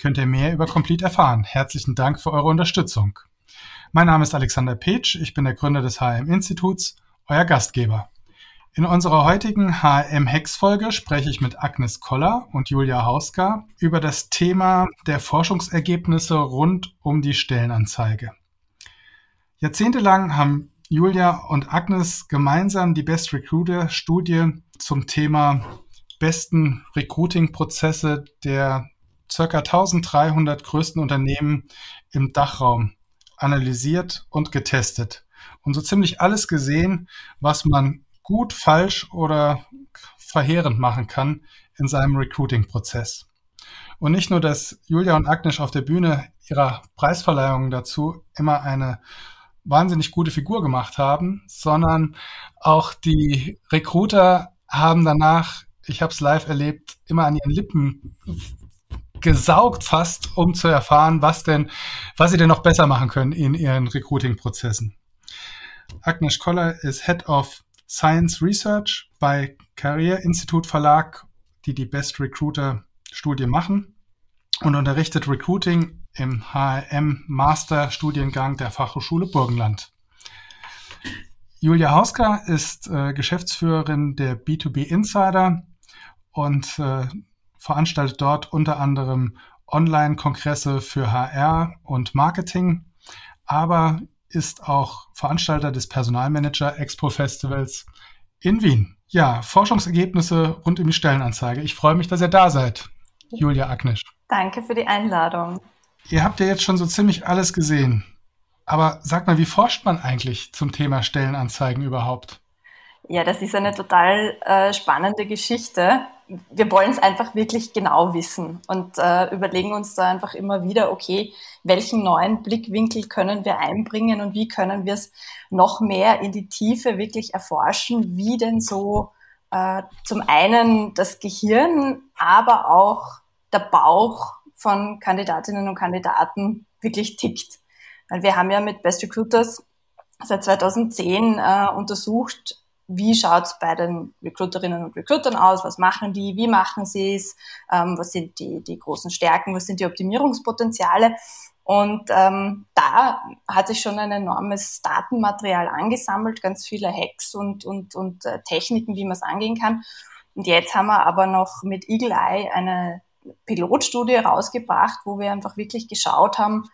könnt ihr mehr über Complete erfahren. Herzlichen Dank für eure Unterstützung. Mein Name ist Alexander Petsch, ich bin der Gründer des HRM-Instituts, euer Gastgeber. In unserer heutigen HRM-Hex-Folge spreche ich mit Agnes Koller und Julia Hauska über das Thema der Forschungsergebnisse rund um die Stellenanzeige. Jahrzehntelang haben Julia und Agnes gemeinsam die Best Recruiter Studie zum Thema besten Recruiting-Prozesse der circa 1300 größten Unternehmen im Dachraum analysiert und getestet und so ziemlich alles gesehen, was man gut, falsch oder verheerend machen kann in seinem Recruiting-Prozess. Und nicht nur, dass Julia und Agnes auf der Bühne ihrer Preisverleihung dazu immer eine wahnsinnig gute Figur gemacht haben, sondern auch die Recruiter haben danach ich habe es live erlebt, immer an ihren Lippen gesaugt fast, um zu erfahren, was denn, was sie denn noch besser machen können in ihren Recruiting-Prozessen. Agnes Koller ist Head of Science Research bei Career Institute Verlag, die die Best Recruiter Studie machen und unterrichtet Recruiting im HRM Master Studiengang der Fachhochschule Burgenland. Julia Hauska ist äh, Geschäftsführerin der B2B Insider und äh, veranstaltet dort unter anderem Online-Kongresse für HR und Marketing, aber ist auch Veranstalter des Personalmanager Expo Festivals in Wien. Ja, Forschungsergebnisse rund um die Stellenanzeige. Ich freue mich, dass ihr da seid, Julia Agnisch. Danke für die Einladung. Ihr habt ja jetzt schon so ziemlich alles gesehen. Aber sag mal, wie forscht man eigentlich zum Thema Stellenanzeigen überhaupt? Ja, das ist eine total äh, spannende Geschichte wir wollen es einfach wirklich genau wissen und äh, überlegen uns da einfach immer wieder, okay, welchen neuen Blickwinkel können wir einbringen und wie können wir es noch mehr in die Tiefe wirklich erforschen, wie denn so äh, zum einen das Gehirn, aber auch der Bauch von Kandidatinnen und Kandidaten wirklich tickt. Weil wir haben ja mit Best Recruiters seit 2010 äh, untersucht, wie schaut's bei den Recruiterinnen und Recruitern aus, was machen die, wie machen sie es, ähm, was sind die, die großen Stärken, was sind die Optimierungspotenziale. Und ähm, da hat sich schon ein enormes Datenmaterial angesammelt, ganz viele Hacks und, und, und äh, Techniken, wie man es angehen kann. Und jetzt haben wir aber noch mit Eagle Eye eine Pilotstudie rausgebracht, wo wir einfach wirklich geschaut haben,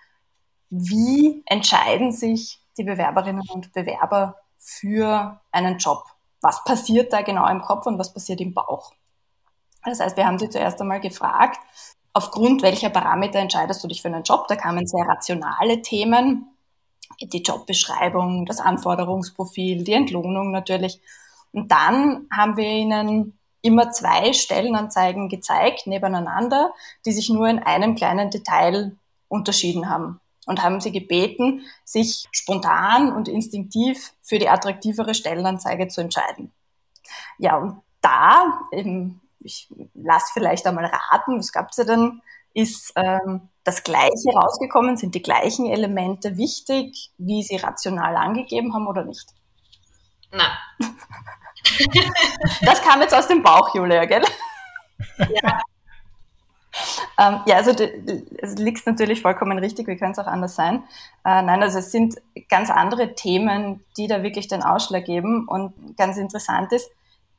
wie entscheiden sich die Bewerberinnen und Bewerber für einen Job. Was passiert da genau im Kopf und was passiert im Bauch? Das heißt, wir haben sie zuerst einmal gefragt, aufgrund welcher Parameter entscheidest du dich für einen Job? Da kamen sehr rationale Themen, die Jobbeschreibung, das Anforderungsprofil, die Entlohnung natürlich. Und dann haben wir ihnen immer zwei Stellenanzeigen gezeigt, nebeneinander, die sich nur in einem kleinen Detail unterschieden haben und haben sie gebeten, sich spontan und instinktiv für die attraktivere Stellenanzeige zu entscheiden. Ja, und da, eben, ich lasse vielleicht einmal raten, was gab's ja denn, ist ähm, das Gleiche rausgekommen, sind die gleichen Elemente wichtig, wie sie rational angegeben haben oder nicht? Na. das kam jetzt aus dem Bauch, Julia, gell? Ja, ähm, ja, also es liegt natürlich vollkommen richtig, wie könnte es auch anders sein. Äh, nein, also es sind ganz andere Themen, die da wirklich den Ausschlag geben. Und ganz interessant ist,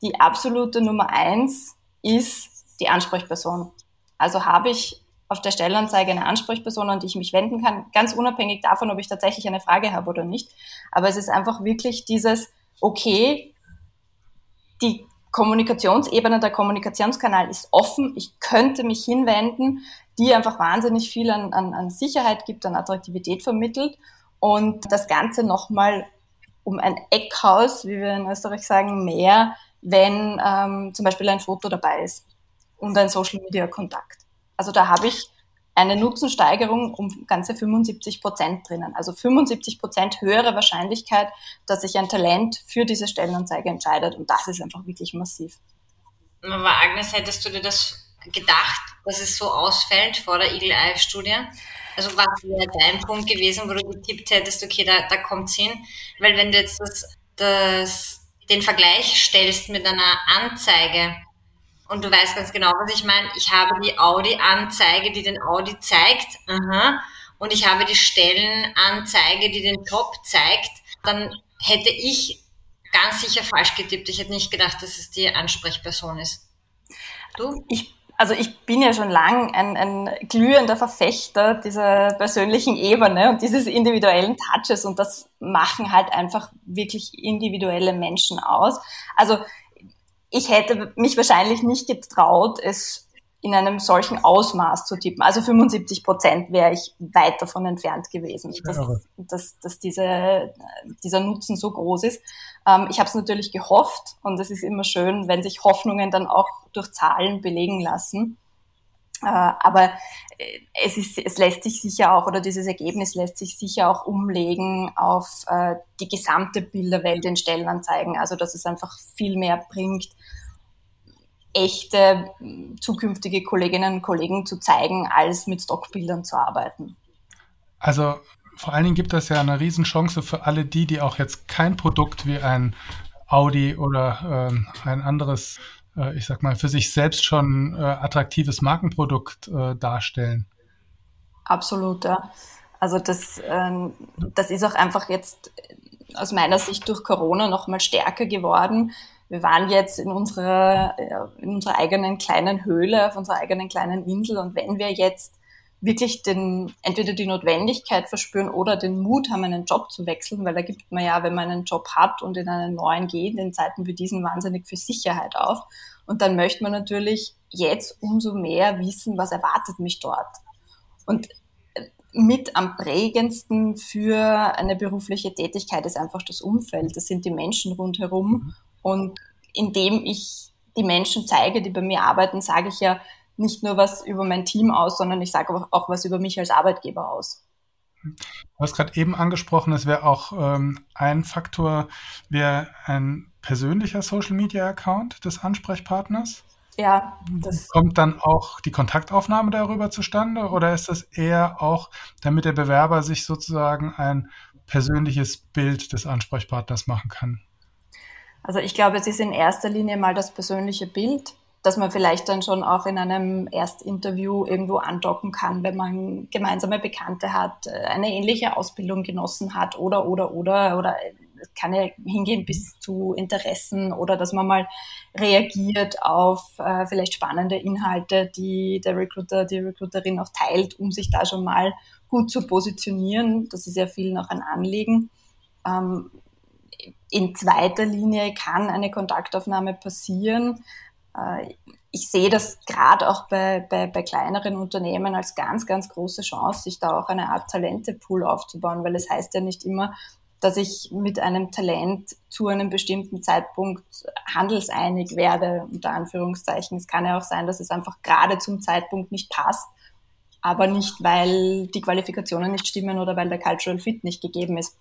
die absolute Nummer eins ist die Ansprechperson. Also habe ich auf der Stellenanzeige eine Ansprechperson, an die ich mich wenden kann, ganz unabhängig davon, ob ich tatsächlich eine Frage habe oder nicht. Aber es ist einfach wirklich dieses, okay, die Kommunikationsebene, der Kommunikationskanal ist offen. Ich könnte mich hinwenden, die einfach wahnsinnig viel an, an, an Sicherheit gibt, an Attraktivität vermittelt und das Ganze nochmal um ein Eckhaus, wie wir in Österreich sagen, mehr, wenn ähm, zum Beispiel ein Foto dabei ist und ein Social-Media-Kontakt. Also da habe ich eine Nutzensteigerung um ganze 75 Prozent drinnen. Also 75 Prozent höhere Wahrscheinlichkeit, dass sich ein Talent für diese Stellenanzeige entscheidet. Und das ist einfach wirklich massiv. Aber Agnes, hättest du dir das gedacht, dass es so ausfällt vor der Eagle Eye Studie? Also was wäre dein Punkt gewesen, wo du getippt hättest, okay, da, da kommt's hin? Weil wenn du jetzt das, das, den Vergleich stellst mit einer Anzeige und du weißt ganz genau, was ich meine, ich habe die Audi-Anzeige, die den Audi zeigt, aha, und ich habe die Stellenanzeige, die den Job zeigt, dann hätte ich ganz sicher falsch getippt. Ich hätte nicht gedacht, dass es die Ansprechperson ist. Du? Ich also ich bin ja schon lang ein, ein glühender Verfechter dieser persönlichen Ebene und dieses individuellen Touches und das machen halt einfach wirklich individuelle Menschen aus. Also ich hätte mich wahrscheinlich nicht getraut, es in einem solchen Ausmaß zu tippen. Also 75 Prozent wäre ich weit davon entfernt gewesen, dass, dass, dass diese, dieser Nutzen so groß ist. Ähm, ich habe es natürlich gehofft und es ist immer schön, wenn sich Hoffnungen dann auch durch Zahlen belegen lassen. Äh, aber äh, es, ist, es lässt sich sicher auch, oder dieses Ergebnis lässt sich sicher auch umlegen auf äh, die gesamte Bilderwelt in Stellenanzeigen. Also dass es einfach viel mehr bringt, echte zukünftige Kolleginnen und Kollegen zu zeigen, als mit Stockbildern zu arbeiten. Also vor allen Dingen gibt das ja eine Riesenchance für alle die, die auch jetzt kein Produkt wie ein Audi oder äh, ein anderes, ich sag mal, für sich selbst schon äh, attraktives Markenprodukt äh, darstellen. Absolut, ja. Also das, ähm, das ist auch einfach jetzt aus meiner Sicht durch Corona noch mal stärker geworden wir waren jetzt in unserer, in unserer eigenen kleinen Höhle, auf unserer eigenen kleinen Insel und wenn wir jetzt wirklich den, entweder die Notwendigkeit verspüren oder den Mut haben, einen Job zu wechseln, weil da gibt man ja, wenn man einen Job hat und in einen neuen geht, in Zeiten wie diesen wahnsinnig für Sicherheit auf. Und dann möchte man natürlich jetzt umso mehr wissen, was erwartet mich dort. Und mit am prägendsten für eine berufliche Tätigkeit ist einfach das Umfeld. Das sind die Menschen rundherum. Und indem ich die Menschen zeige, die bei mir arbeiten, sage ich ja nicht nur was über mein Team aus, sondern ich sage auch was über mich als Arbeitgeber aus. Du hast gerade eben angesprochen, es wäre auch ähm, ein Faktor, wäre ein persönlicher Social Media Account des Ansprechpartners. Ja, das kommt dann auch die Kontaktaufnahme darüber zustande oder ist das eher auch, damit der Bewerber sich sozusagen ein persönliches Bild des Ansprechpartners machen kann? Also ich glaube, es ist in erster Linie mal das persönliche Bild, dass man vielleicht dann schon auch in einem Erstinterview irgendwo andocken kann, wenn man gemeinsame Bekannte hat, äh, eine ähnliche Ausbildung genossen hat oder, oder, oder, oder es kann ja hingehen bis zu Interessen oder dass man mal reagiert auf äh, vielleicht spannende Inhalte, die der Recruiter, die Recruiterin auch teilt, um sich da schon mal gut zu positionieren. Das ist ja vielen auch ein Anliegen. Ähm, in zweiter Linie kann eine Kontaktaufnahme passieren. Äh, ich sehe das gerade auch bei, bei, bei kleineren Unternehmen als ganz, ganz große Chance, sich da auch eine Art Talentepool aufzubauen, weil es heißt ja nicht immer, dass ich mit einem Talent zu einem bestimmten Zeitpunkt handelseinig werde, unter Anführungszeichen. Es kann ja auch sein, dass es einfach gerade zum Zeitpunkt nicht passt, aber nicht, weil die Qualifikationen nicht stimmen oder weil der Cultural Fit nicht gegeben ist.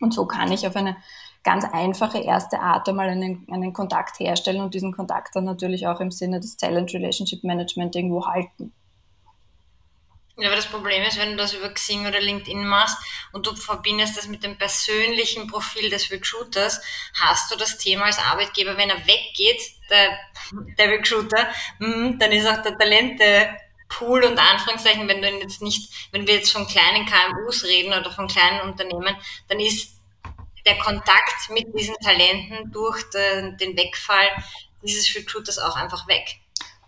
Und so kann ich auf eine ganz einfache erste Art einmal einen, einen Kontakt herstellen und diesen Kontakt dann natürlich auch im Sinne des Talent Relationship Management irgendwo halten. Ja, aber das Problem ist, wenn du das über Xing oder LinkedIn machst und du verbindest das mit dem persönlichen Profil des Recruiters, hast du das Thema als Arbeitgeber, wenn er weggeht, der, der Recruiter, hm, dann ist auch der Talente Pool und Anführungszeichen, wenn du jetzt nicht, wenn wir jetzt von kleinen KMUs reden oder von kleinen Unternehmen, dann ist der Kontakt mit diesen Talenten durch den Wegfall dieses Recruiters auch einfach weg.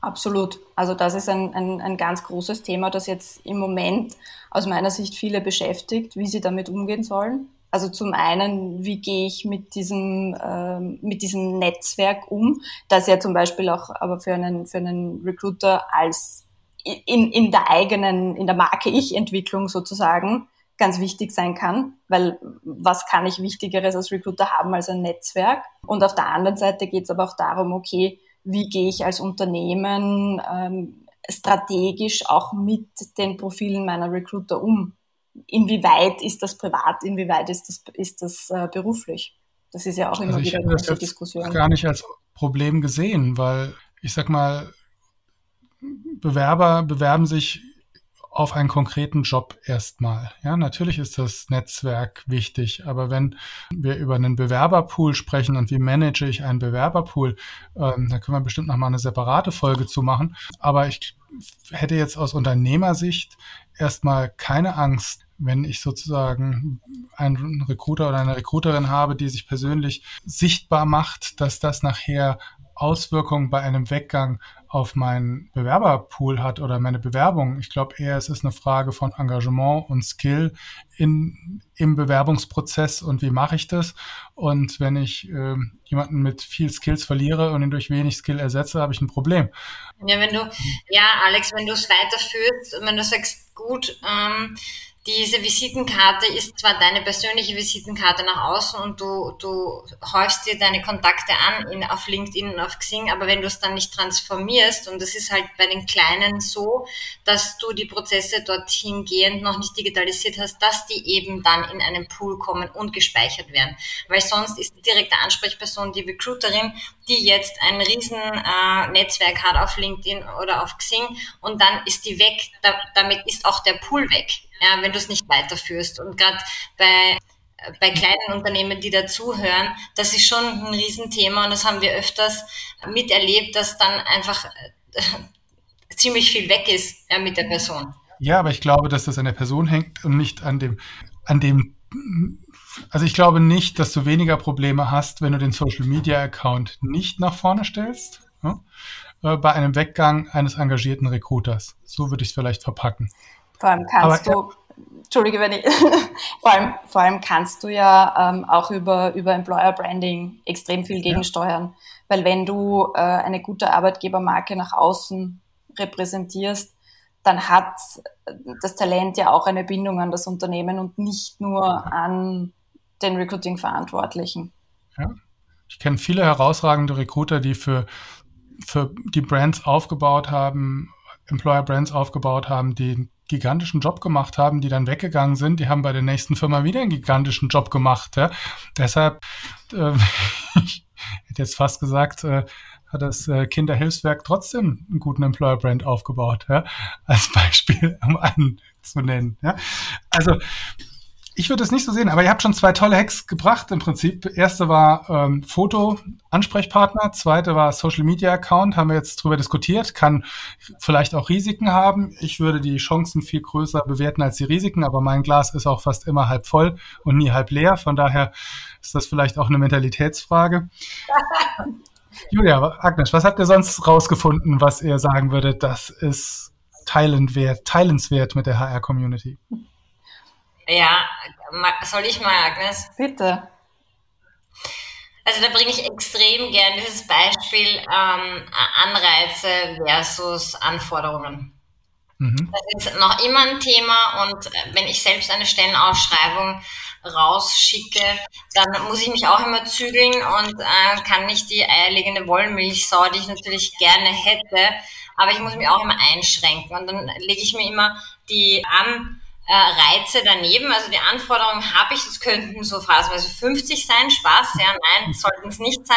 Absolut. Also das ist ein, ein, ein ganz großes Thema, das jetzt im Moment aus meiner Sicht viele beschäftigt, wie sie damit umgehen sollen. Also zum einen, wie gehe ich mit diesem, äh, mit diesem Netzwerk um, das ja zum Beispiel auch aber für einen, für einen Recruiter als in, in der eigenen, in der Marke-Ich-Entwicklung sozusagen ganz wichtig sein kann, weil was kann ich Wichtigeres als Recruiter haben als ein Netzwerk? Und auf der anderen Seite geht es aber auch darum, okay, wie gehe ich als Unternehmen ähm, strategisch auch mit den Profilen meiner Recruiter um? Inwieweit ist das privat, inwieweit ist das, ist das äh, beruflich? Das ist ja auch immer also wieder eine große Diskussion. gar nicht als Problem gesehen, weil ich sag mal, Bewerber bewerben sich auf einen konkreten Job erstmal. Ja, natürlich ist das Netzwerk wichtig, aber wenn wir über einen Bewerberpool sprechen und wie manage ich einen Bewerberpool, ähm, da können wir bestimmt noch mal eine separate Folge zu machen. Aber ich hätte jetzt aus Unternehmersicht erstmal keine Angst, wenn ich sozusagen einen Recruiter oder eine Recruiterin habe, die sich persönlich sichtbar macht, dass das nachher Auswirkungen bei einem Weggang auf meinen Bewerberpool hat oder meine Bewerbung. Ich glaube eher, es ist eine Frage von Engagement und Skill in, im Bewerbungsprozess und wie mache ich das. Und wenn ich äh, jemanden mit viel Skills verliere und ihn durch wenig Skill ersetze, habe ich ein Problem. Ja, wenn du, ja, Alex, wenn du es weiterführst, wenn du sagst, gut, ähm, diese Visitenkarte ist zwar deine persönliche Visitenkarte nach außen und du, du häufst dir deine Kontakte an in, auf LinkedIn und auf Xing, aber wenn du es dann nicht transformierst, und das ist halt bei den Kleinen so, dass du die Prozesse dorthin gehend noch nicht digitalisiert hast, dass die eben dann in einen Pool kommen und gespeichert werden. Weil sonst ist die direkte Ansprechperson die Recruiterin, die jetzt ein riesen äh, Netzwerk hat auf LinkedIn oder auf Xing und dann ist die weg, da, damit ist auch der Pool weg ja, wenn du es nicht weiterführst. Und gerade bei bei kleinen Unternehmen, die dazuhören, das ist schon ein Riesenthema und das haben wir öfters miterlebt, dass dann einfach äh, ziemlich viel weg ist ja, mit der Person. Ja, aber ich glaube, dass das an der Person hängt und nicht an dem, an dem, also ich glaube nicht, dass du weniger Probleme hast, wenn du den Social Media Account nicht nach vorne stellst, ja, äh, bei einem Weggang eines engagierten Recruiters. So würde ich es vielleicht verpacken. Vor allem kannst Aber, du, Entschuldige, wenn ich, vor allem, vor allem kannst du ja ähm, auch über, über Employer Branding extrem viel gegensteuern. Ja. Weil wenn du äh, eine gute Arbeitgebermarke nach außen repräsentierst, dann hat das Talent ja auch eine Bindung an das Unternehmen und nicht nur an den Recruiting-Verantwortlichen. Ja. Ich kenne viele herausragende Recruiter, die für, für die Brands aufgebaut haben, Employer Brands aufgebaut haben, die gigantischen Job gemacht haben, die dann weggegangen sind, die haben bei der nächsten Firma wieder einen gigantischen Job gemacht. Ja. Deshalb, äh, ich hätte jetzt fast gesagt, äh, hat das äh, Kinderhilfswerk trotzdem einen guten Employer-Brand aufgebaut, ja, als Beispiel, um einen zu nennen. Ja. Also ich würde es nicht so sehen, aber ihr habt schon zwei tolle Hacks gebracht im Prinzip. Erste war ähm, Foto-Ansprechpartner, zweite war Social-Media-Account, haben wir jetzt drüber diskutiert, kann vielleicht auch Risiken haben. Ich würde die Chancen viel größer bewerten als die Risiken, aber mein Glas ist auch fast immer halb voll und nie halb leer. Von daher ist das vielleicht auch eine Mentalitätsfrage. Julia, Agnes, was habt ihr sonst rausgefunden, was ihr sagen würdet, das ist teilenswert, teilenswert mit der HR-Community? Ja, soll ich mal, Agnes? Bitte. Also da bringe ich extrem gern dieses Beispiel ähm, Anreize versus Anforderungen. Mhm. Das ist noch immer ein Thema und äh, wenn ich selbst eine Stellenausschreibung rausschicke, dann muss ich mich auch immer zügeln und äh, kann nicht die eierlegende Wollmilchsau, die ich natürlich gerne hätte, aber ich muss mich auch immer einschränken und dann lege ich mir immer die an äh, Reize daneben. Also die Anforderungen habe ich, das könnten so phasenweise 50 sein, Spaß, ja, nein, sollten es nicht sein.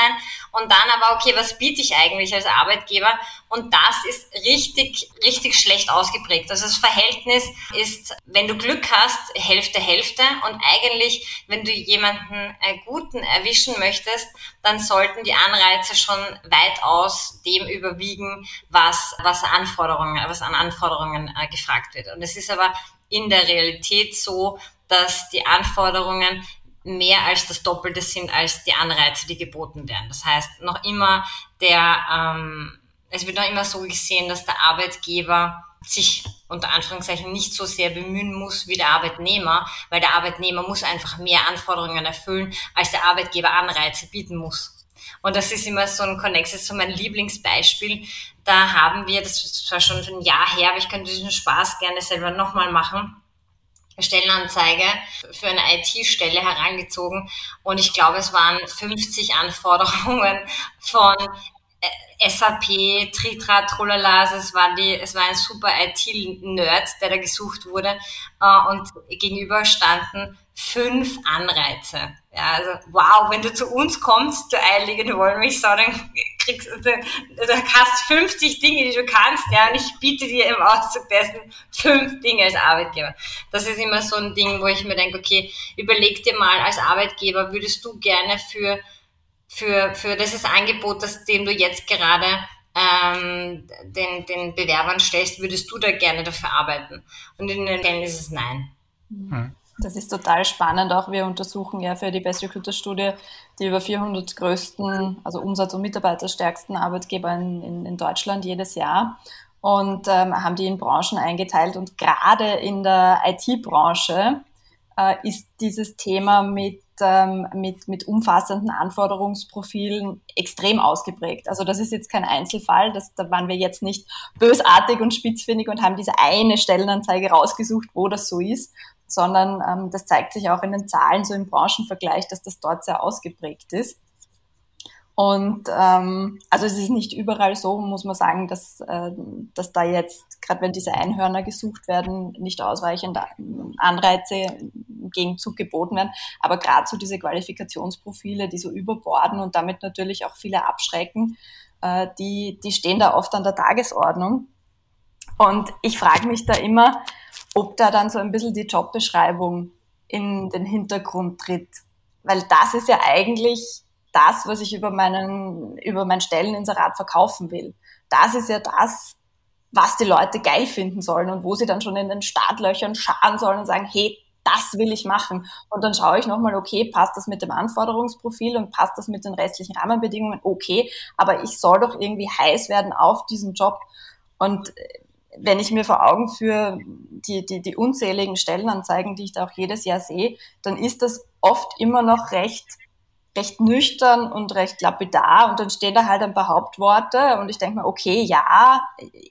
Und dann aber, okay, was biete ich eigentlich als Arbeitgeber? Und das ist richtig, richtig schlecht ausgeprägt. Also das Verhältnis ist, wenn du Glück hast, Hälfte, Hälfte. Und eigentlich, wenn du jemanden äh, Guten erwischen möchtest, dann sollten die Anreize schon weitaus dem überwiegen, was, was Anforderungen, was an Anforderungen äh, gefragt wird. Und es ist aber in der Realität so, dass die Anforderungen mehr als das Doppelte sind als die Anreize, die geboten werden. Das heißt, noch immer der, ähm, es wird noch immer so gesehen, dass der Arbeitgeber sich unter Anführungszeichen nicht so sehr bemühen muss wie der Arbeitnehmer, weil der Arbeitnehmer muss einfach mehr Anforderungen erfüllen, als der Arbeitgeber Anreize bieten muss. Und das ist immer so ein Connex, das ist so mein Lieblingsbeispiel. Da haben wir, das war schon ein Jahr her, aber ich könnte diesen Spaß gerne selber nochmal machen. Stellenanzeige für eine IT-Stelle herangezogen und ich glaube, es waren 50 Anforderungen von äh, SAP, Tritra, Trolala, also es war, die, es war ein super IT-Nerd, der da gesucht wurde äh, und gegenüber standen fünf Anreize. Ja, also wow, wenn du zu uns kommst, du mich so, dann kriegst du, du hast 50 Dinge, die du kannst, ja, und ich biete dir im Auszug dessen fünf Dinge als Arbeitgeber. Das ist immer so ein Ding, wo ich mir denke, okay, überleg dir mal als Arbeitgeber, würdest du gerne für für, für dieses Angebot, das dem du jetzt gerade ähm, den, den Bewerbern stellst, würdest du da gerne dafür arbeiten? Und in den Fällen ist es nein. Hm. Das ist total spannend. Auch wir untersuchen ja für die Best Recruiter Studie die über 400 größten, also Umsatz- und Mitarbeiterstärksten Arbeitgeber in, in, in Deutschland jedes Jahr und ähm, haben die in Branchen eingeteilt. Und gerade in der IT-Branche äh, ist dieses Thema mit ähm, mit, mit umfassenden Anforderungsprofilen extrem ausgeprägt. Also das ist jetzt kein Einzelfall, das, da waren wir jetzt nicht bösartig und spitzfindig und haben diese eine Stellenanzeige rausgesucht, wo das so ist, sondern ähm, das zeigt sich auch in den Zahlen so im Branchenvergleich, dass das dort sehr ausgeprägt ist. Und ähm, also es ist nicht überall so, muss man sagen, dass, äh, dass da jetzt, gerade wenn diese Einhörner gesucht werden, nicht ausreichend Anreize im Gegenzug geboten werden. Aber gerade so diese Qualifikationsprofile, die so überborden und damit natürlich auch viele abschrecken, äh, die, die stehen da oft an der Tagesordnung. Und ich frage mich da immer, ob da dann so ein bisschen die Jobbeschreibung in den Hintergrund tritt. Weil das ist ja eigentlich das, was ich über meinen, über mein Stelleninserat verkaufen will. Das ist ja das, was die Leute geil finden sollen und wo sie dann schon in den Startlöchern scharen sollen und sagen, hey, das will ich machen. Und dann schaue ich nochmal, okay, passt das mit dem Anforderungsprofil und passt das mit den restlichen Rahmenbedingungen? Okay, aber ich soll doch irgendwie heiß werden auf diesen Job. Und wenn ich mir vor Augen führe, die, die, die unzähligen Stellenanzeigen, die ich da auch jedes Jahr sehe, dann ist das oft immer noch recht recht nüchtern und recht lapidar und dann stehen da halt ein paar Hauptworte und ich denke mir, okay, ja,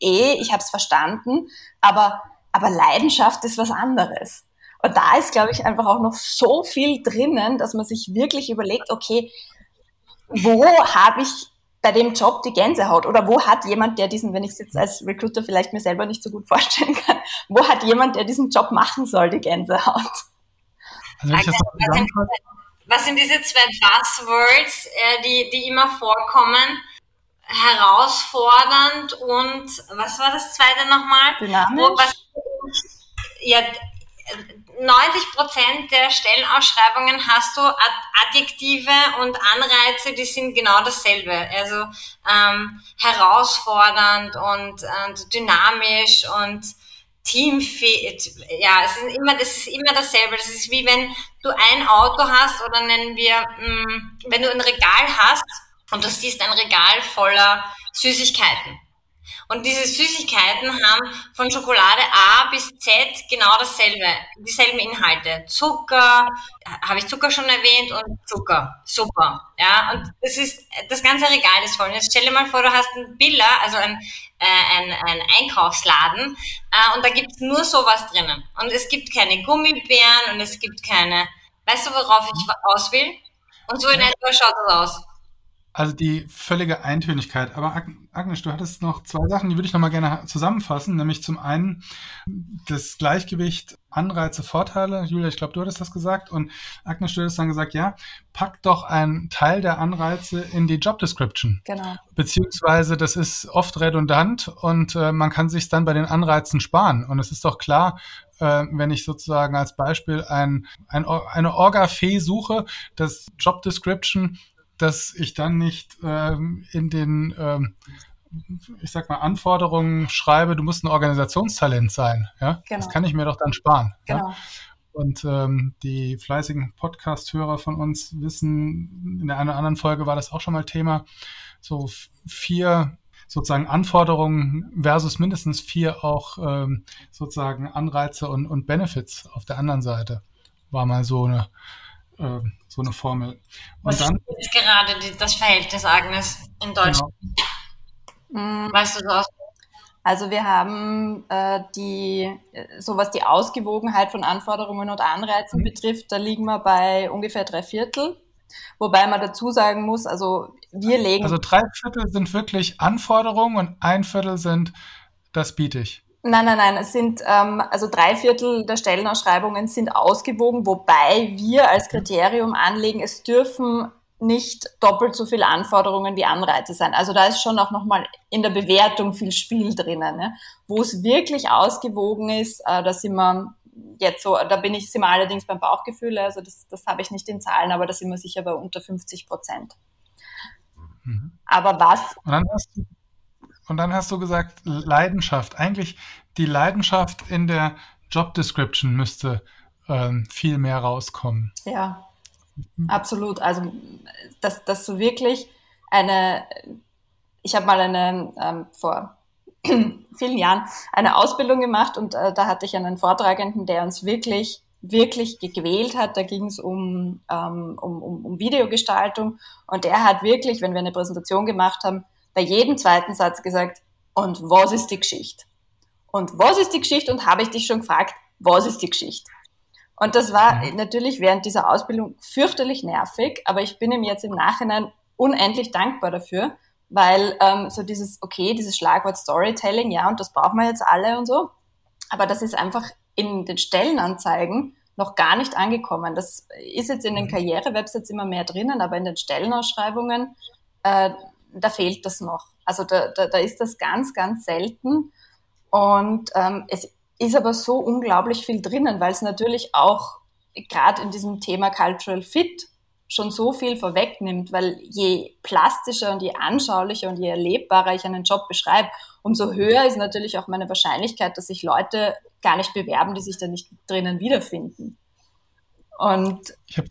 eh, ich habe es verstanden, aber, aber Leidenschaft ist was anderes. Und da ist, glaube ich, einfach auch noch so viel drinnen, dass man sich wirklich überlegt, okay, wo habe ich bei dem Job die Gänsehaut? Oder wo hat jemand, der diesen, wenn ich es jetzt als Recruiter vielleicht mir selber nicht so gut vorstellen kann, wo hat jemand, der diesen Job machen soll, die Gänsehaut? Also, ich das was sind diese zwei Buzzwords, äh, die, die immer vorkommen? Herausfordernd und was war das zweite nochmal? Dynamisch. Wo, was, ja, 90 Prozent der Stellenausschreibungen hast du Adjektive und Anreize, die sind genau dasselbe. Also ähm, herausfordernd und, und dynamisch und Teamfit, ja, es ist immer, das ist immer dasselbe. Das ist wie wenn du ein Auto hast oder nennen wir, mh, mm, wenn du ein Regal hast und du siehst ein Regal voller Süßigkeiten. Und diese Süßigkeiten haben von Schokolade A bis Z genau dasselbe, dieselben Inhalte. Zucker, habe ich Zucker schon erwähnt und Zucker. Super. Ja, und das ist, das ganze Regal ist voll. Jetzt stell dir mal vor, du hast einen Biller, also ein, äh, ein, ein Einkaufsladen, äh, und da gibt's nur sowas drinnen. Und es gibt keine Gummibären und es gibt keine, weißt du, worauf ich aus will? Und so in etwa schaut das aus. Also die völlige Eintönigkeit. Aber Agnes, du hattest noch zwei Sachen, die würde ich noch mal gerne zusammenfassen. Nämlich zum einen das Gleichgewicht Anreize, Vorteile. Julia, ich glaube, du hattest das gesagt. Und Agnes, du hattest dann gesagt, ja, pack doch einen Teil der Anreize in die Job Description. Genau. Beziehungsweise das ist oft redundant und äh, man kann sich dann bei den Anreizen sparen. Und es ist doch klar, äh, wenn ich sozusagen als Beispiel ein, ein, eine Orga-Fee suche, das Job Description dass ich dann nicht ähm, in den, ähm, ich sag mal, Anforderungen schreibe, du musst ein Organisationstalent sein. Ja? Genau. Das kann ich mir doch dann sparen. Genau. Ja? Und ähm, die fleißigen Podcast-Hörer von uns wissen, in der einen oder anderen Folge war das auch schon mal Thema, so vier sozusagen Anforderungen versus mindestens vier auch ähm, sozusagen Anreize und, und Benefits auf der anderen Seite. War mal so eine äh, so eine Formel. Und Was dann, ist gerade die, das Verhältnis, Agnes, in Deutschland? Genau. Weißt du so Also wir haben äh, die, so was die Ausgewogenheit von Anforderungen und Anreizen mhm. betrifft, da liegen wir bei ungefähr drei Viertel. Wobei man dazu sagen muss, also wir legen. Also drei Viertel sind wirklich Anforderungen und ein Viertel sind, das biete ich. Nein, nein, nein. Es sind ähm, also drei Viertel der Stellenausschreibungen sind ausgewogen, wobei wir als Kriterium anlegen, es dürfen nicht doppelt so viele Anforderungen wie Anreize sein. Also da ist schon auch nochmal in der Bewertung viel Spiel drinnen. Ne? Wo es wirklich ausgewogen ist, äh, da sind wir jetzt so, da bin ich, sind wir allerdings beim Bauchgefühl, also das, das habe ich nicht in Zahlen, aber da sind wir sicher bei unter 50 Prozent. Mhm. Aber was? Und dann, hast du, gesagt, Leidenschaft. Eigentlich die Leidenschaft in der Job Description müsste ähm, viel mehr rauskommen. Ja, mhm. absolut. Also, dass, dass du wirklich eine, ich habe mal eine ähm, vor vielen Jahren eine Ausbildung gemacht und äh, da hatte ich einen Vortragenden, der uns wirklich, wirklich gewählt hat. Da ging es um, ähm, um, um, um Videogestaltung und der hat wirklich, wenn wir eine Präsentation gemacht haben, bei jedem zweiten Satz gesagt, und was ist die Geschichte? Und was ist die Geschichte? Und habe ich dich schon gefragt, was ist die Geschichte? Und das war mhm. natürlich während dieser Ausbildung fürchterlich nervig, aber ich bin ihm jetzt im Nachhinein unendlich dankbar dafür, weil ähm, so dieses, okay, dieses Schlagwort Storytelling, ja, und das brauchen wir jetzt alle und so, aber das ist einfach in den Stellenanzeigen noch gar nicht angekommen. Das ist jetzt in den mhm. Karriere-Websites immer mehr drinnen, aber in den Stellenausschreibungen, äh, da fehlt das noch. Also da, da, da ist das ganz, ganz selten. Und ähm, es ist aber so unglaublich viel drinnen, weil es natürlich auch gerade in diesem Thema Cultural Fit schon so viel vorwegnimmt, weil je plastischer und je anschaulicher und je erlebbarer ich einen Job beschreibe, umso höher ist natürlich auch meine Wahrscheinlichkeit, dass sich Leute gar nicht bewerben, die sich da nicht drinnen wiederfinden. Und ich habe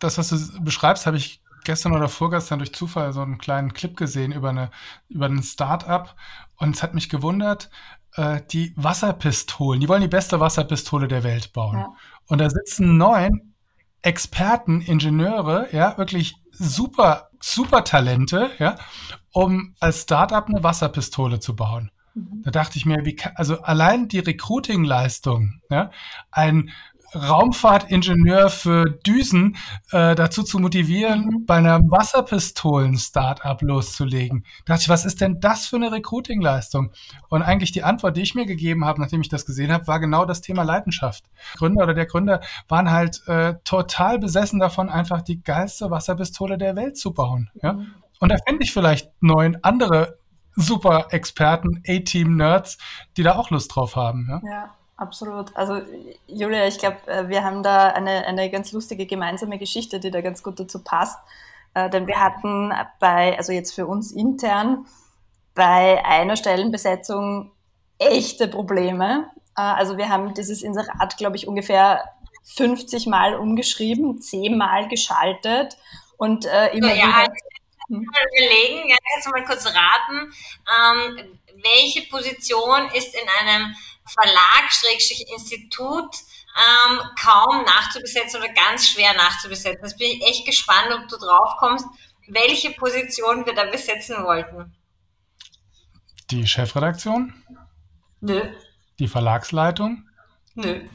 das, was du beschreibst, habe ich gestern oder vorgestern durch Zufall so einen kleinen Clip gesehen über eine über ein Startup und es hat mich gewundert, äh, die Wasserpistolen, die wollen die beste Wasserpistole der Welt bauen. Ja. Und da sitzen neun Experten, Ingenieure, ja, wirklich super, super Talente, ja, um als Startup eine Wasserpistole zu bauen. Mhm. Da dachte ich mir, wie, also allein die Recruiting-Leistung, ja, ein Raumfahrtingenieur für Düsen äh, dazu zu motivieren, mhm. bei einer Wasserpistolen-Startup loszulegen. Da dachte ich, was ist denn das für eine Recruiting-Leistung? Und eigentlich die Antwort, die ich mir gegeben habe, nachdem ich das gesehen habe, war genau das Thema Leidenschaft. Gründer oder der Gründer waren halt äh, total besessen davon, einfach die geilste Wasserpistole der Welt zu bauen. Ja? Mhm. Und da fände ich vielleicht neun andere super Experten, A-Team-Nerds, die da auch Lust drauf haben. Ja. ja. Absolut. Also Julia, ich glaube, äh, wir haben da eine, eine ganz lustige gemeinsame Geschichte, die da ganz gut dazu passt. Äh, denn wir hatten bei, also jetzt für uns intern, bei einer Stellenbesetzung echte Probleme. Äh, also wir haben dieses Inserat, glaube ich, ungefähr 50 Mal umgeschrieben, 10 Mal geschaltet und äh, immer ja, wieder. Hm. Mal überlegen, ja, kannst du mal kurz raten, ähm, welche Position ist in einem Verlag, Institut ähm, kaum nachzubesetzen oder ganz schwer nachzubesetzen. Jetzt bin ich echt gespannt, ob du drauf kommst, welche Position wir da besetzen wollten. Die Chefredaktion? Nö. Die Verlagsleitung? Nö.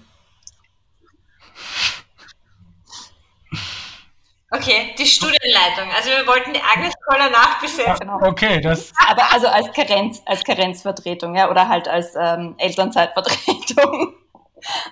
Okay, die Studienleitung. Also wir wollten die Agnes Koller nachbesetzen. Genau. Okay, das. Aber also als Karenz, als Karenzvertretung, ja, oder halt als ähm, Elternzeitvertretung.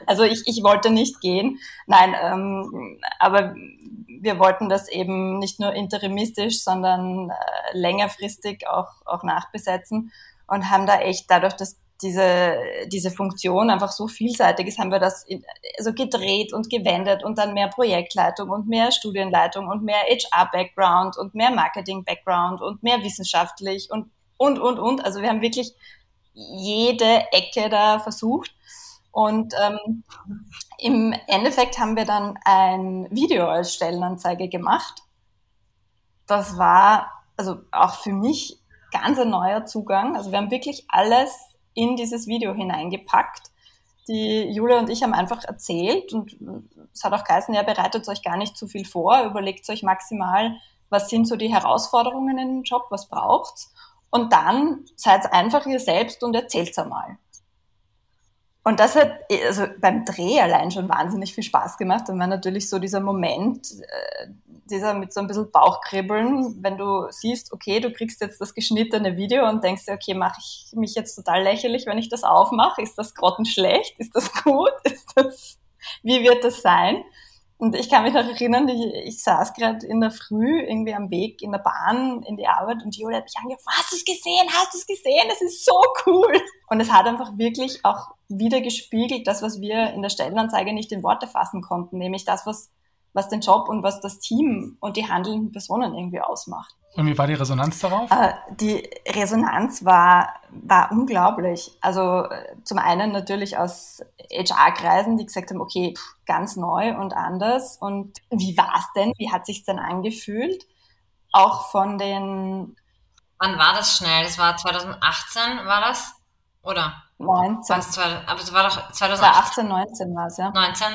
Also ich, ich wollte nicht gehen. Nein, ähm, aber wir wollten das eben nicht nur interimistisch, sondern äh, längerfristig auch, auch nachbesetzen und haben da echt dadurch, dass diese, diese Funktion einfach so vielseitig ist, haben wir das in, also gedreht und gewendet und dann mehr Projektleitung und mehr Studienleitung und mehr HR-Background und mehr Marketing-Background und mehr wissenschaftlich und, und, und, und. Also wir haben wirklich jede Ecke da versucht. Und ähm, im Endeffekt haben wir dann ein Video als Stellenanzeige gemacht. Das war also auch für mich ganz ein neuer Zugang. Also wir haben wirklich alles in dieses Video hineingepackt. Die Julia und ich haben einfach erzählt und es hat auch geheißen, ja, bereitet euch gar nicht zu viel vor, überlegt euch maximal, was sind so die Herausforderungen in dem Job, was braucht's und dann seid einfach ihr selbst und erzählt's einmal. Und das hat also beim Dreh allein schon wahnsinnig viel Spaß gemacht. Und war natürlich so dieser Moment, äh, dieser mit so ein bisschen Bauchkribbeln, wenn du siehst, okay, du kriegst jetzt das geschnittene Video und denkst dir, okay, mache ich mich jetzt total lächerlich, wenn ich das aufmache? Ist das grottenschlecht? Ist das gut? Ist das, wie wird das sein? Und ich kann mich noch erinnern, ich, ich saß gerade in der Früh irgendwie am Weg in der Bahn in die Arbeit und Julia hat mich angerufen, hast du es gesehen, hast du es gesehen, das ist so cool. Und es hat einfach wirklich auch wieder gespiegelt, das, was wir in der Stellenanzeige nicht in Worte fassen konnten, nämlich das, was was den Job und was das Team und die handelnden Personen irgendwie ausmacht. Und wie war die Resonanz darauf? Äh, die Resonanz war, war unglaublich. Also äh, zum einen natürlich aus HR-Kreisen, die gesagt haben, okay, pff, ganz neu und anders. Und wie war es denn? Wie hat sich denn angefühlt? Auch von den... Wann war das schnell? Das war 2018, war das? Oder? 19. Was, aber es war doch 2018. 2018, 19 war es, ja. 19.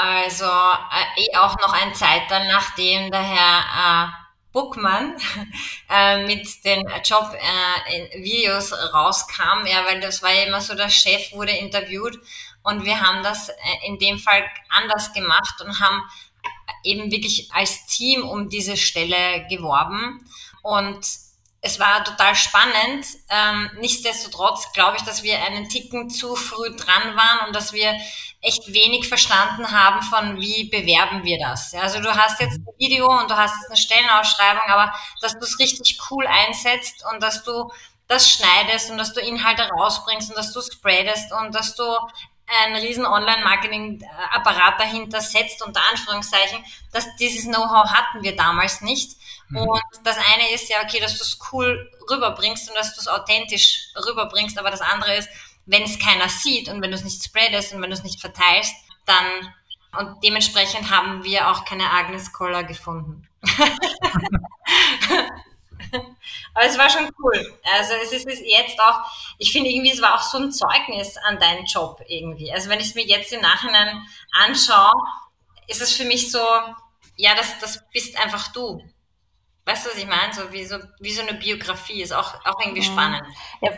Also äh, eh auch noch ein Zeitalter, nachdem der Herr äh, Buckmann äh, mit den Job-Videos äh, rauskam, ja, weil das war ja immer so, der Chef wurde interviewt und wir haben das äh, in dem Fall anders gemacht und haben eben wirklich als Team um diese Stelle geworben und es war total spannend. Ähm, nichtsdestotrotz glaube ich, dass wir einen Ticken zu früh dran waren und dass wir echt wenig verstanden haben von, wie bewerben wir das. Ja, also du hast jetzt ein Video und du hast jetzt eine Stellenausschreibung, aber dass du es richtig cool einsetzt und dass du das schneidest und dass du Inhalte rausbringst und dass du spreadest und dass du einen riesen Online-Marketing-Apparat dahinter setzt, unter Anführungszeichen, dass dieses Know-how hatten wir damals nicht. Mhm. Und das eine ist ja, okay, dass du es cool rüberbringst und dass du es authentisch rüberbringst, aber das andere ist, wenn es keiner sieht und wenn du es nicht spreadest und wenn du es nicht verteilst, dann und dementsprechend haben wir auch keine Agnes Koller gefunden. Aber es war schon cool. Also es ist jetzt auch, ich finde irgendwie, es war auch so ein Zeugnis an deinen Job irgendwie. Also wenn ich es mir jetzt im Nachhinein anschaue, ist es für mich so, ja, das, das bist einfach du. Weißt du, was ich meine? So wie, so wie so eine Biografie ist auch, auch irgendwie mhm. spannend. Ja,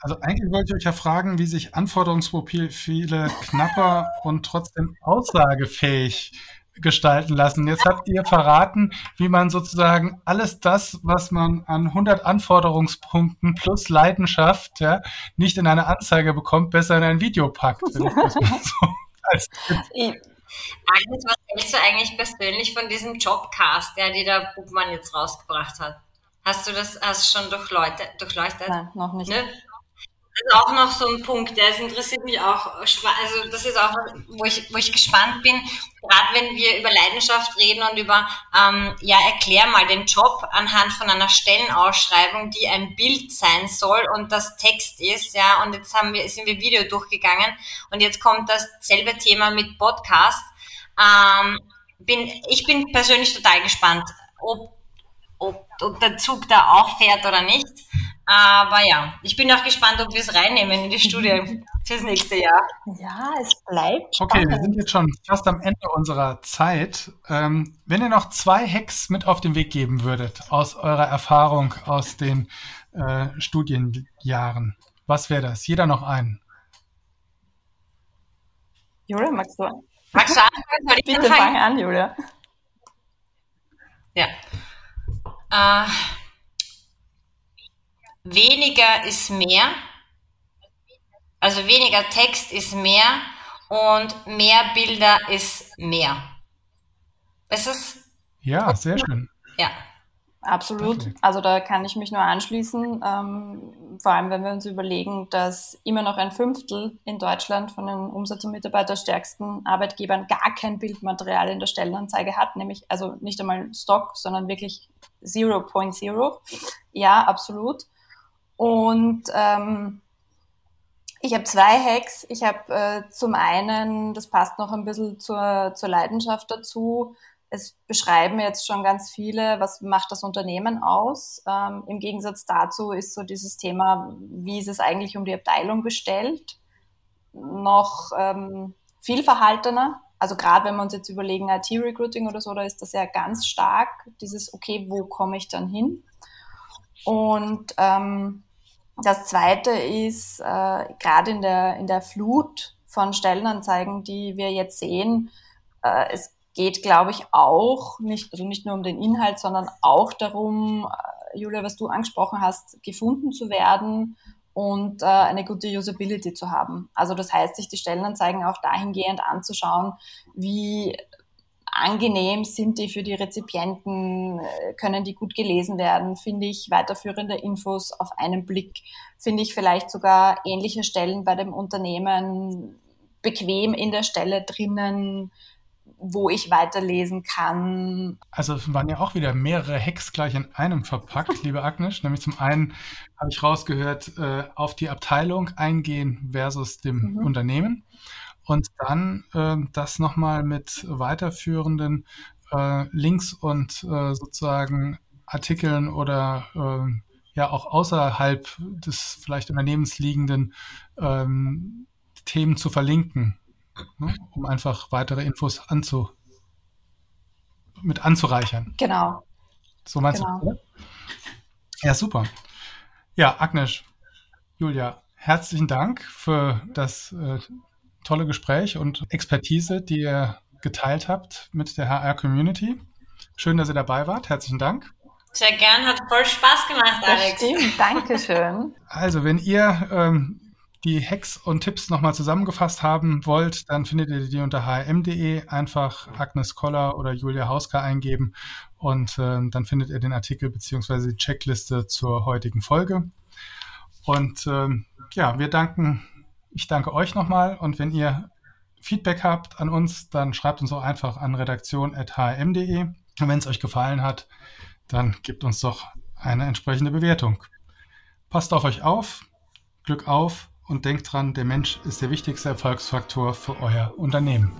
also eigentlich wollte ich euch ja fragen, wie sich Anforderungsprofile knapper und trotzdem aussagefähig gestalten lassen. Jetzt habt ihr verraten, wie man sozusagen alles das, was man an 100 Anforderungspunkten plus Leidenschaft ja, nicht in eine Anzeige bekommt, besser in ein Video packt. Wenn ich das mal so als Agnes, was hältst du eigentlich persönlich von diesem Jobcast, der die der Buchmann jetzt rausgebracht hat? Hast du das hast schon durchleuchtet? durchleuchtet? Nein, noch nicht. Ne? Ist auch noch so ein Punkt, der interessiert mich auch. Also das ist auch, wo ich, wo ich gespannt bin, gerade wenn wir über Leidenschaft reden und über, ähm, ja, erklär mal den Job anhand von einer Stellenausschreibung, die ein Bild sein soll und das Text ist, ja, und jetzt haben wir, sind wir Video durchgegangen und jetzt kommt dasselbe Thema mit Podcast. Ähm, bin, ich bin persönlich total gespannt, ob, ob, ob der Zug da auch fährt oder nicht. Aber ja, ich bin auch gespannt, ob wir es reinnehmen in die Studie fürs nächste Jahr. Ja, es bleibt spannend. Okay, wir sind jetzt schon fast am Ende unserer Zeit. Ähm, wenn ihr noch zwei Hacks mit auf den Weg geben würdet, aus eurer Erfahrung aus den äh, Studienjahren, was wäre das? Jeder noch einen. Julia, magst du? Magst du anfangen? Bitte fang an, Julia. Ja. Äh, weniger ist mehr. Also weniger Text ist mehr und mehr Bilder ist mehr. Ist es? Ja, sehr schön. Ja. Absolut. Also da kann ich mich nur anschließen. Ähm, vor allem, wenn wir uns überlegen, dass immer noch ein Fünftel in Deutschland von den Umsatz- und Mitarbeiterstärksten Arbeitgebern gar kein Bildmaterial in der Stellenanzeige hat, nämlich also nicht einmal Stock, sondern wirklich 0.0. Ja, absolut. Und ähm, ich habe zwei Hacks. Ich habe äh, zum einen, das passt noch ein bisschen zur, zur Leidenschaft dazu, es beschreiben jetzt schon ganz viele, was macht das Unternehmen aus. Ähm, Im Gegensatz dazu ist so dieses Thema, wie ist es eigentlich um die Abteilung bestellt, noch ähm, viel verhaltener. Also gerade wenn wir uns jetzt überlegen, IT-Recruiting oder so, da ist das ja ganz stark, dieses, okay, wo komme ich dann hin? Und ähm, Das Zweite ist, äh, gerade in der, in der Flut von Stellenanzeigen, die wir jetzt sehen, äh, es geht, glaube ich, auch nicht, also nicht nur um den Inhalt, sondern auch darum, äh, Julia, was du angesprochen hast, gefunden zu werden und äh, eine gute Usability zu haben. Also das heißt, sich die Stellenanzeigen auch dahingehend anzuschauen, wie angenehm sind die für die Rezipienten, äh, können die gut gelesen werden, finde ich weiterführende Infos auf einen Blick, finde ich vielleicht sogar ähnliche Stellen bei dem Unternehmen bequem in der Stelle drinnen, wo ich weiterlesen kann. Also waren ja auch wieder mehrere Hacks gleich in einem verpackt, liebe Agnes. Nämlich zum einen habe ich rausgehört, äh, auf die Abteilung eingehen versus dem mhm. Unternehmen. Und dann äh, das nochmal mit weiterführenden äh, Links und äh, sozusagen Artikeln oder äh, ja auch außerhalb des vielleicht Unternehmens liegenden ähm, Themen zu verlinken ne? um einfach weitere Infos anzu, mit anzureichern. Genau. So meinst genau. du, oder? Ja, super. Ja, Agnes, Julia, herzlichen Dank für das äh, tolle Gespräch und Expertise, die ihr geteilt habt mit der HR-Community. Schön, dass ihr dabei wart. Herzlichen Dank. Sehr gern, hat voll Spaß gemacht, Alex. Das stimmt, danke schön. Also, wenn ihr ähm, die Hacks und Tipps nochmal zusammengefasst haben wollt, dann findet ihr die unter hm.de. Einfach Agnes Koller oder Julia Hauska eingeben und äh, dann findet ihr den Artikel bzw. die Checkliste zur heutigen Folge. Und ähm, ja, wir danken, ich danke euch nochmal und wenn ihr Feedback habt an uns, dann schreibt uns auch einfach an redaktion.hm.de. Und wenn es euch gefallen hat, dann gebt uns doch eine entsprechende Bewertung. Passt auf euch auf, Glück auf und denkt dran, der Mensch ist der wichtigste Erfolgsfaktor für euer Unternehmen.